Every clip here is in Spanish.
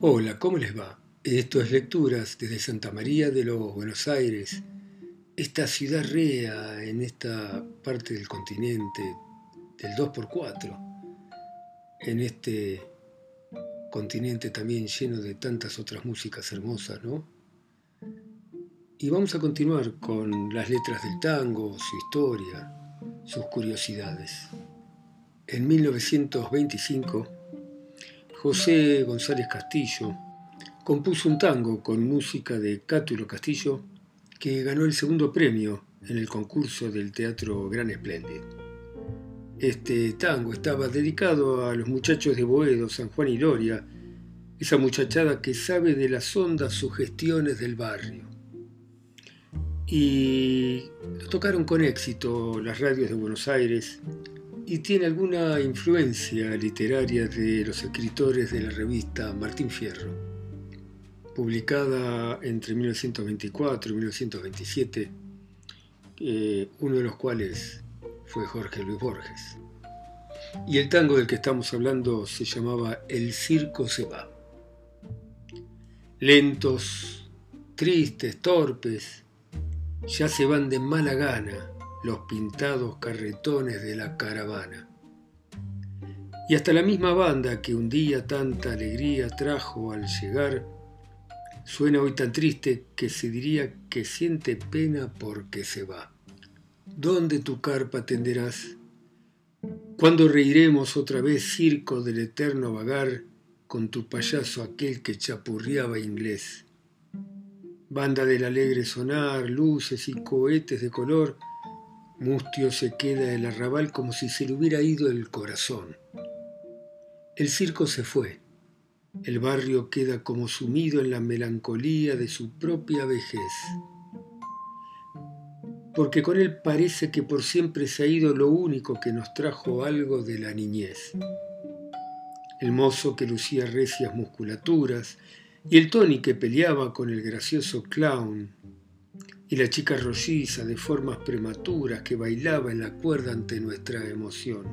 Hola, ¿cómo les va? Esto es Lecturas desde Santa María de los Buenos Aires, esta ciudad rea en esta parte del continente del 2x4, en este continente también lleno de tantas otras músicas hermosas, ¿no? Y vamos a continuar con las letras del tango, su historia, sus curiosidades. En 1925, José González Castillo compuso un tango con música de Cátulo Castillo que ganó el segundo premio en el concurso del Teatro Gran Espléndido. Este tango estaba dedicado a los muchachos de Boedo, San Juan y Loria, esa muchachada que sabe de las hondas sugestiones del barrio. Y lo tocaron con éxito las radios de Buenos Aires y tiene alguna influencia literaria de los escritores de la revista Martín Fierro, publicada entre 1924 y 1927, eh, uno de los cuales fue Jorge Luis Borges. Y el tango del que estamos hablando se llamaba El circo se va. Lentos, tristes, torpes, ya se van de mala gana los pintados carretones de la caravana. Y hasta la misma banda que un día tanta alegría trajo al llegar, suena hoy tan triste que se diría que siente pena porque se va. ¿Dónde tu carpa tenderás? ¿Cuándo reiremos otra vez circo del eterno vagar con tu payaso aquel que chapurriaba inglés? Banda del alegre sonar, luces y cohetes de color, Mustio se queda el arrabal como si se le hubiera ido el corazón. El circo se fue. El barrio queda como sumido en la melancolía de su propia vejez. Porque con él parece que por siempre se ha ido lo único que nos trajo algo de la niñez. El mozo que lucía recias musculaturas y el Tony que peleaba con el gracioso clown y la chica rolliza de formas prematuras que bailaba en la cuerda ante nuestra emoción.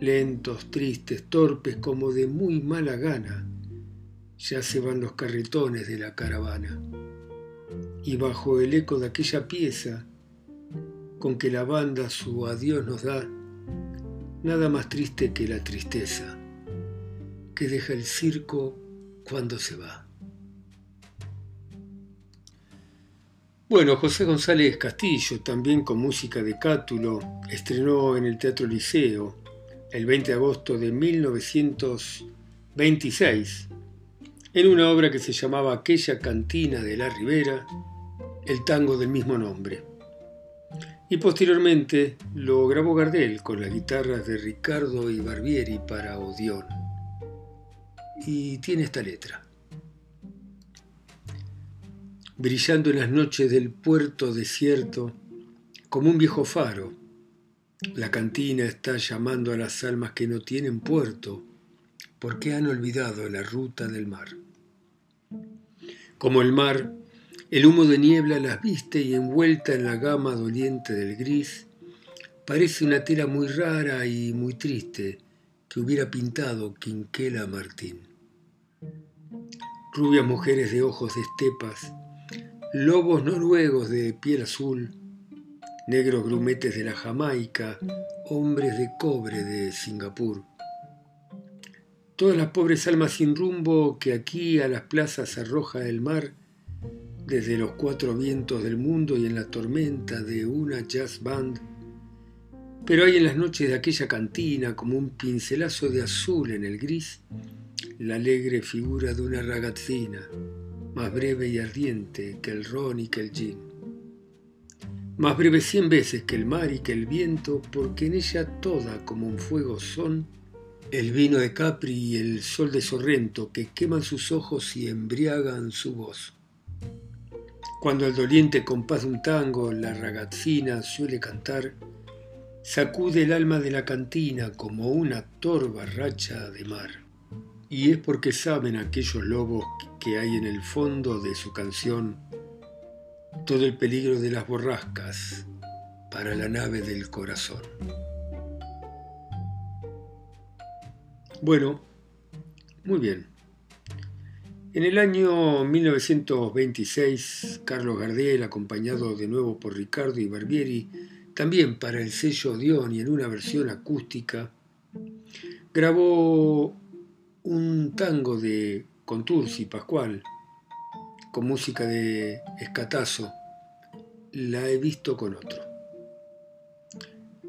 Lentos, tristes, torpes, como de muy mala gana, ya se van los carretones de la caravana. Y bajo el eco de aquella pieza, con que la banda su adiós nos da, nada más triste que la tristeza, que deja el circo cuando se va. Bueno, José González Castillo, también con música de Cátulo, estrenó en el Teatro Liceo el 20 de agosto de 1926, en una obra que se llamaba Aquella cantina de la Ribera, el tango del mismo nombre. Y posteriormente lo grabó Gardel con las guitarras de Ricardo y Barbieri para Odeón. Y tiene esta letra brillando en las noches del puerto desierto, como un viejo faro. La cantina está llamando a las almas que no tienen puerto, porque han olvidado la ruta del mar. Como el mar, el humo de niebla las viste y envuelta en la gama doliente del gris, parece una tela muy rara y muy triste que hubiera pintado Quinquela Martín. Rubias mujeres de ojos de estepas, lobos noruegos de piel azul, negros grumetes de la Jamaica, hombres de cobre de Singapur. Todas las pobres almas sin rumbo que aquí a las plazas arroja el mar, desde los cuatro vientos del mundo y en la tormenta de una jazz band. Pero hay en las noches de aquella cantina, como un pincelazo de azul en el gris, la alegre figura de una ragazzina más breve y ardiente que el ron y que el gin. Más breve cien veces que el mar y que el viento, porque en ella toda como un fuego son el vino de Capri y el sol de Sorrento que queman sus ojos y embriagan su voz. Cuando el doliente compás de un tango, la ragazzina suele cantar, sacude el alma de la cantina como una torba racha de mar. Y es porque saben aquellos lobos que hay en el fondo de su canción todo el peligro de las borrascas para la nave del corazón. Bueno, muy bien. En el año 1926, Carlos Gardel, acompañado de nuevo por Ricardo y Barbieri, también para el sello Odeón y en una versión acústica, grabó un tango de Contursi Pascual, con música de Escatazo, La he visto con otro.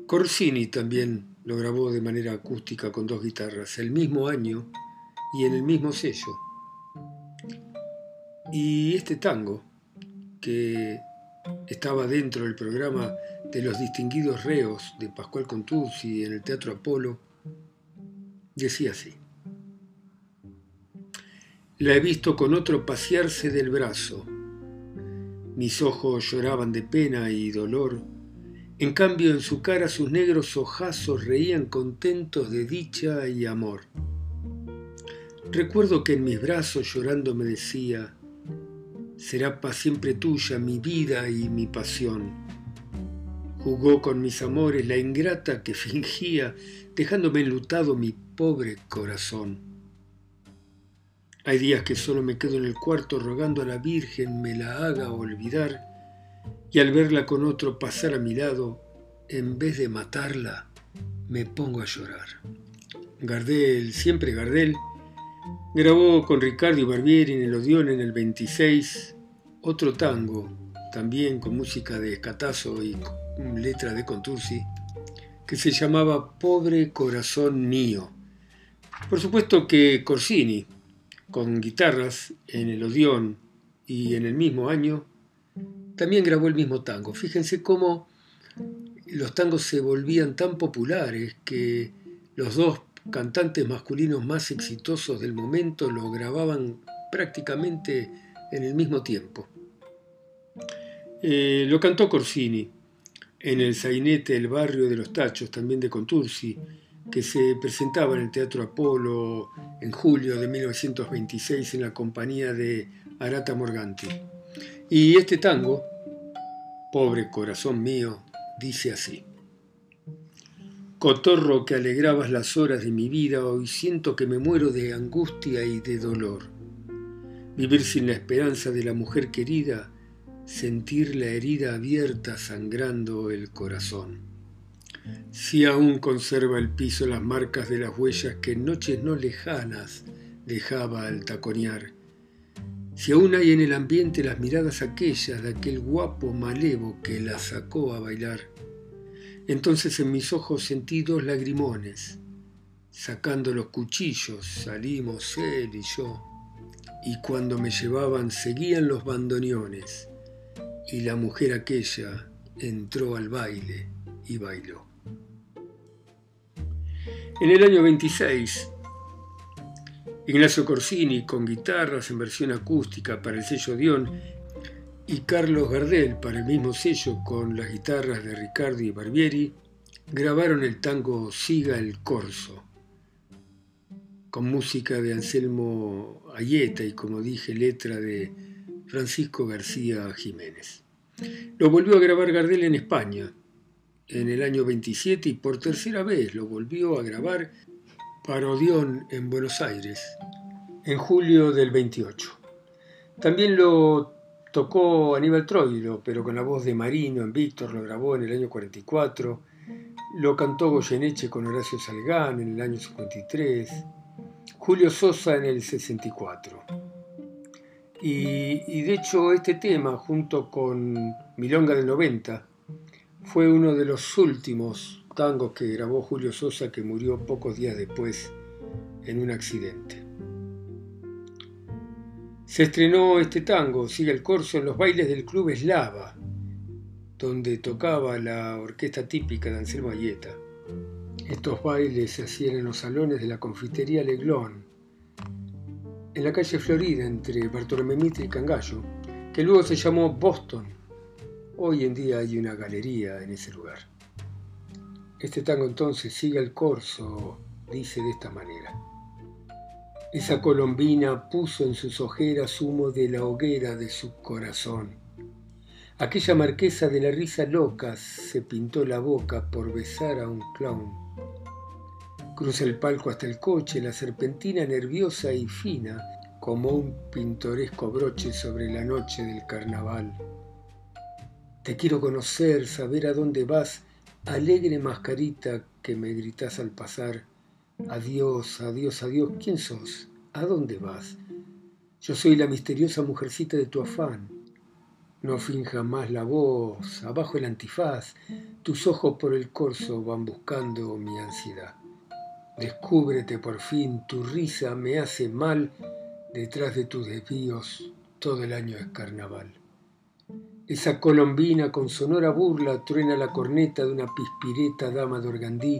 Corsini también lo grabó de manera acústica con dos guitarras, el mismo año y en el mismo sello. Y este tango, que estaba dentro del programa de los distinguidos reos de Pascual Contursi en el Teatro Apolo, decía así. La he visto con otro pasearse del brazo. Mis ojos lloraban de pena y dolor. En cambio, en su cara sus negros ojazos reían contentos de dicha y amor. Recuerdo que en mis brazos llorando me decía, será para siempre tuya mi vida y mi pasión. Jugó con mis amores la ingrata que fingía, dejándome enlutado mi pobre corazón. Hay días que solo me quedo en el cuarto rogando a la Virgen me la haga olvidar y al verla con otro pasar a mi lado, en vez de matarla, me pongo a llorar. Gardel, siempre Gardel, grabó con Ricardo Barbieri en el Odeón en el 26 otro tango, también con música de Escatazo y letra de Contursi, que se llamaba Pobre Corazón Mío. Por supuesto que Corsini, con guitarras en el Odeón y en el mismo año, también grabó el mismo tango. Fíjense cómo los tangos se volvían tan populares que los dos cantantes masculinos más exitosos del momento lo grababan prácticamente en el mismo tiempo. Eh, lo cantó Corsini en el sainete El barrio de los Tachos, también de Contursi, que se presentaba en el Teatro Apolo en julio de 1926 en la compañía de Arata Morganti. Y este tango, Pobre corazón mío, dice así. Cotorro que alegrabas las horas de mi vida, hoy siento que me muero de angustia y de dolor. Vivir sin la esperanza de la mujer querida, sentir la herida abierta sangrando el corazón. Si aún conserva el piso las marcas de las huellas que en noches no lejanas dejaba al taconear. Si aún hay en el ambiente las miradas aquellas de aquel guapo malevo que la sacó a bailar. Entonces en mis ojos sentí dos lagrimones. Sacando los cuchillos salimos él y yo. Y cuando me llevaban seguían los bandoneones. Y la mujer aquella entró al baile y bailó. En el año 26, Ignacio Corsini con guitarras en versión acústica para el sello Dion y Carlos Gardel para el mismo sello con las guitarras de Ricardo y Barbieri grabaron el tango Siga el Corso con música de Anselmo Ayeta y como dije letra de Francisco García Jiménez. Lo volvió a grabar Gardel en España en el año 27 y por tercera vez lo volvió a grabar para Odeón en Buenos Aires en julio del 28. También lo tocó Aníbal Troilo, pero con la voz de Marino en Víctor, lo grabó en el año 44. Lo cantó Goyeneche con Horacio Salgán en el año 53. Julio Sosa en el 64. Y, y de hecho este tema, junto con Milonga del 90, fue uno de los últimos tangos que grabó Julio Sosa que murió pocos días después en un accidente. Se estrenó este tango, Sigue el Corso, en los bailes del Club Eslava, donde tocaba la orquesta típica de Anselmo Ayeta. Estos bailes se hacían en los salones de la confitería Leglón, en la calle Florida entre Bartolomé Mitre y Cangallo, que luego se llamó Boston Hoy en día hay una galería en ese lugar. Este tango entonces sigue el corso, dice de esta manera. Esa colombina puso en sus ojeras humo de la hoguera de su corazón. Aquella marquesa de la risa loca se pintó la boca por besar a un clown. Cruza el palco hasta el coche, la serpentina nerviosa y fina como un pintoresco broche sobre la noche del carnaval. Te quiero conocer, saber a dónde vas, alegre mascarita que me gritas al pasar. Adiós, adiós, adiós, ¿quién sos? ¿A dónde vas? Yo soy la misteriosa mujercita de tu afán. No finja más la voz, abajo el antifaz, tus ojos por el corso van buscando mi ansiedad. Descúbrete por fin, tu risa me hace mal, detrás de tus desvíos todo el año es carnaval. Esa colombina con sonora burla truena la corneta de una pispireta dama de Organdí,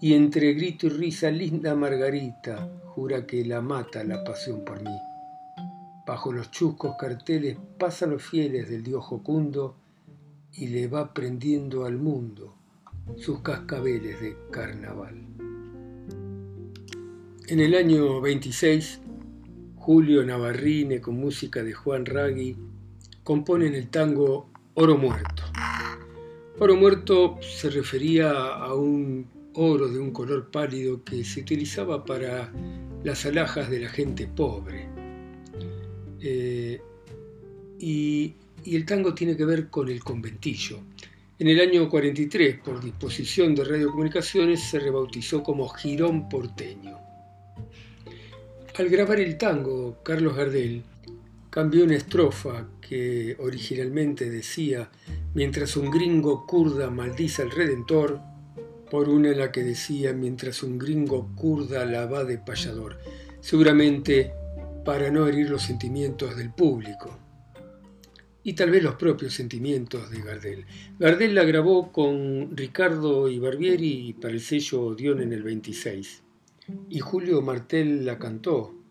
y entre grito y risa linda Margarita jura que la mata la pasión por mí. Bajo los chuscos carteles pasan los fieles del dios jocundo y le va prendiendo al mundo sus cascabeles de carnaval. En el año 26, Julio Navarrine con música de Juan Ragui componen el tango Oro Muerto. Oro Muerto se refería a un oro de un color pálido que se utilizaba para las alhajas de la gente pobre. Eh, y, el tango tiene que ver con el conventillo. En el año 43, por disposición de radiocomunicaciones, se rebautizó como Girón porteño. Al grabar el tango, Carlos Gardel cambió una estrofa que originalmente decía, mientras un gringo kurda maldice al Redentor, por una en la que decía mientras un gringo kurda la va de payador, seguramente para no herir los sentimientos del público. Y tal vez los propios sentimientos de Gardel. Gardel la grabó con Ricardo Ibarbieri para el sello Odeón en el 26 y Julio Martel la cantó,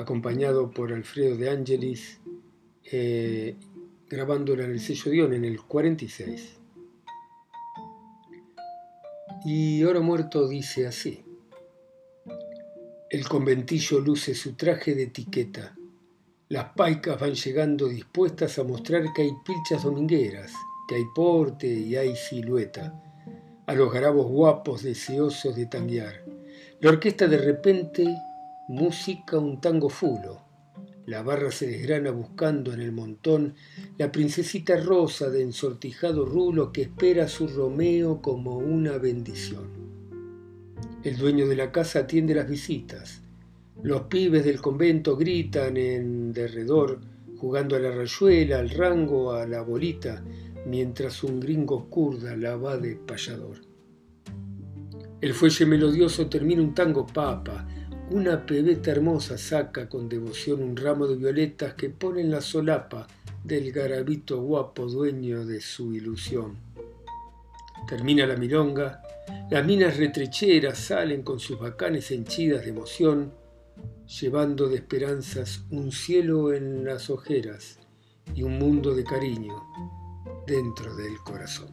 acompañado por Alfredo de Angelis, eh, grabándola en el sello Odeón en el 46. Y Oro Muerto dice así. El conventillo luce su traje de etiqueta. Las paicas van llegando dispuestas a mostrar que hay pilchas domingueras, que hay porte y hay silueta. A los garabos guapos deseosos de tanguear. La orquesta de repente música un tango fulo la barra se desgrana buscando en el montón la princesita rosa de ensortijado rulo que espera a su Romeo como una bendición. El dueño de la casa atiende las visitas. Los pibes del convento gritan en derredor, jugando a la rayuela, al rango, a la bolita, mientras un gringo curda la va de payador. El fuelle melodioso termina un tango papa, una pebeta hermosa saca con devoción un ramo de violetas que pone en la solapa del garabito guapo dueño de su ilusión. Termina la milonga, las minas retrecheras salen con sus bacanes henchidas de emoción, llevando de esperanzas un cielo en las ojeras y un mundo de cariño dentro del corazón.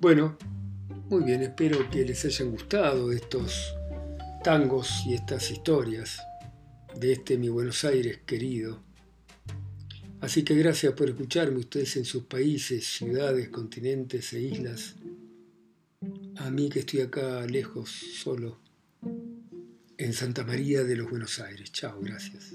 Bueno, muy bien, espero que les hayan gustado estos tangos y estas historias de este mi Buenos Aires querido. Así que gracias por escucharme ustedes en sus países, ciudades, continentes e islas. A mí que estoy acá lejos, solo, en Santa María de los Buenos Aires. Chao, gracias.